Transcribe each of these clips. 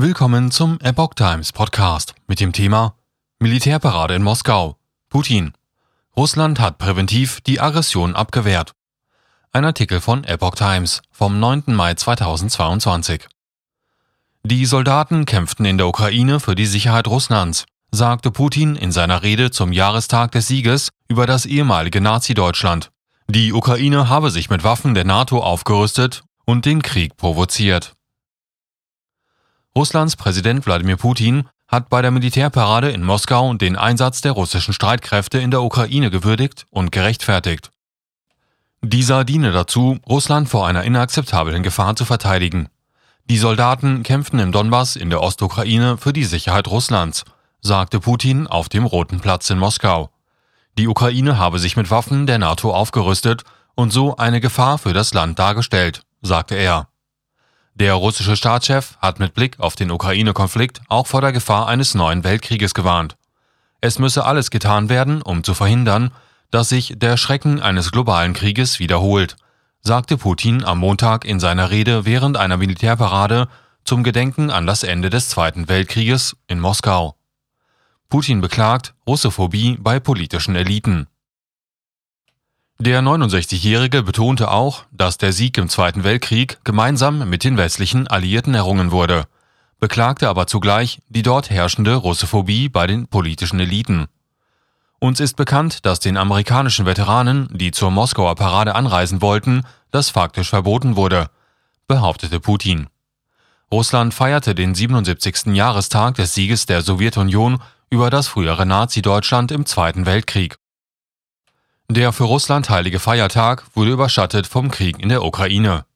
Willkommen zum Epoch Times Podcast mit dem Thema Militärparade in Moskau. Putin. Russland hat präventiv die Aggression abgewehrt. Ein Artikel von Epoch Times vom 9. Mai 2022. Die Soldaten kämpften in der Ukraine für die Sicherheit Russlands, sagte Putin in seiner Rede zum Jahrestag des Sieges über das ehemalige Nazi-Deutschland. Die Ukraine habe sich mit Waffen der NATO aufgerüstet und den Krieg provoziert. Russlands Präsident Wladimir Putin hat bei der Militärparade in Moskau den Einsatz der russischen Streitkräfte in der Ukraine gewürdigt und gerechtfertigt. Dieser diene dazu, Russland vor einer inakzeptablen Gefahr zu verteidigen. Die Soldaten kämpften im Donbass in der Ostukraine für die Sicherheit Russlands, sagte Putin auf dem Roten Platz in Moskau. Die Ukraine habe sich mit Waffen der NATO aufgerüstet und so eine Gefahr für das Land dargestellt, sagte er. Der russische Staatschef hat mit Blick auf den Ukraine-Konflikt auch vor der Gefahr eines neuen Weltkrieges gewarnt. Es müsse alles getan werden, um zu verhindern, dass sich der Schrecken eines globalen Krieges wiederholt, sagte Putin am Montag in seiner Rede während einer Militärparade zum Gedenken an das Ende des Zweiten Weltkrieges in Moskau. Putin beklagt Russophobie bei politischen Eliten. Der 69-Jährige betonte auch, dass der Sieg im Zweiten Weltkrieg gemeinsam mit den westlichen Alliierten errungen wurde, beklagte aber zugleich die dort herrschende Russophobie bei den politischen Eliten. Uns ist bekannt, dass den amerikanischen Veteranen, die zur Moskauer Parade anreisen wollten, das faktisch verboten wurde, behauptete Putin. Russland feierte den 77. Jahrestag des Sieges der Sowjetunion über das frühere Nazi-Deutschland im Zweiten Weltkrieg. Der für Russland heilige Feiertag wurde überschattet vom Krieg in der Ukraine.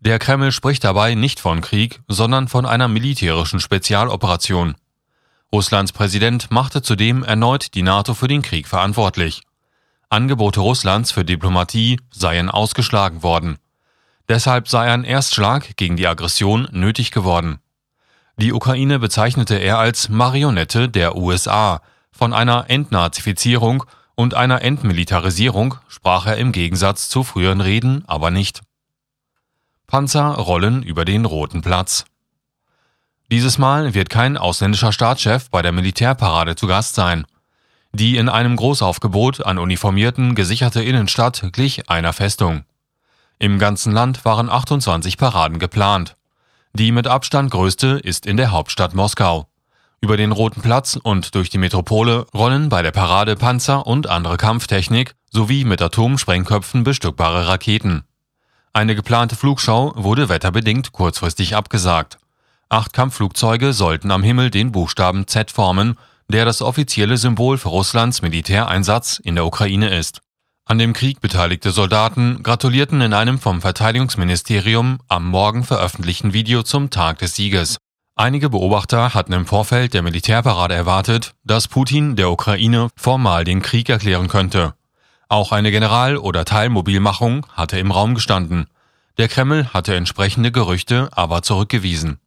Der Kreml spricht dabei nicht von Krieg, sondern von einer militärischen Spezialoperation. Russlands Präsident machte zudem erneut die NATO für den Krieg verantwortlich. Angebote Russlands für Diplomatie seien ausgeschlagen worden. Deshalb sei ein Erstschlag gegen die Aggression nötig geworden. Die Ukraine bezeichnete er als Marionette der USA. Von einer Entnazifizierung und einer Entmilitarisierung sprach er im Gegensatz zu früheren Reden aber nicht. Panzer rollen über den Roten Platz. Dieses Mal wird kein ausländischer Staatschef bei der Militärparade zu Gast sein. Die in einem Großaufgebot an Uniformierten gesicherte Innenstadt glich einer Festung. Im ganzen Land waren 28 Paraden geplant. Die mit Abstand größte ist in der Hauptstadt Moskau. Über den Roten Platz und durch die Metropole rollen bei der Parade Panzer und andere Kampftechnik sowie mit Atomsprengköpfen bestückbare Raketen. Eine geplante Flugschau wurde wetterbedingt kurzfristig abgesagt. Acht Kampfflugzeuge sollten am Himmel den Buchstaben Z formen, der das offizielle Symbol für Russlands Militäreinsatz in der Ukraine ist. An dem Krieg beteiligte Soldaten gratulierten in einem vom Verteidigungsministerium am Morgen veröffentlichten Video zum Tag des Sieges. Einige Beobachter hatten im Vorfeld der Militärparade erwartet, dass Putin der Ukraine formal den Krieg erklären könnte. Auch eine General- oder Teilmobilmachung hatte im Raum gestanden. Der Kreml hatte entsprechende Gerüchte aber zurückgewiesen.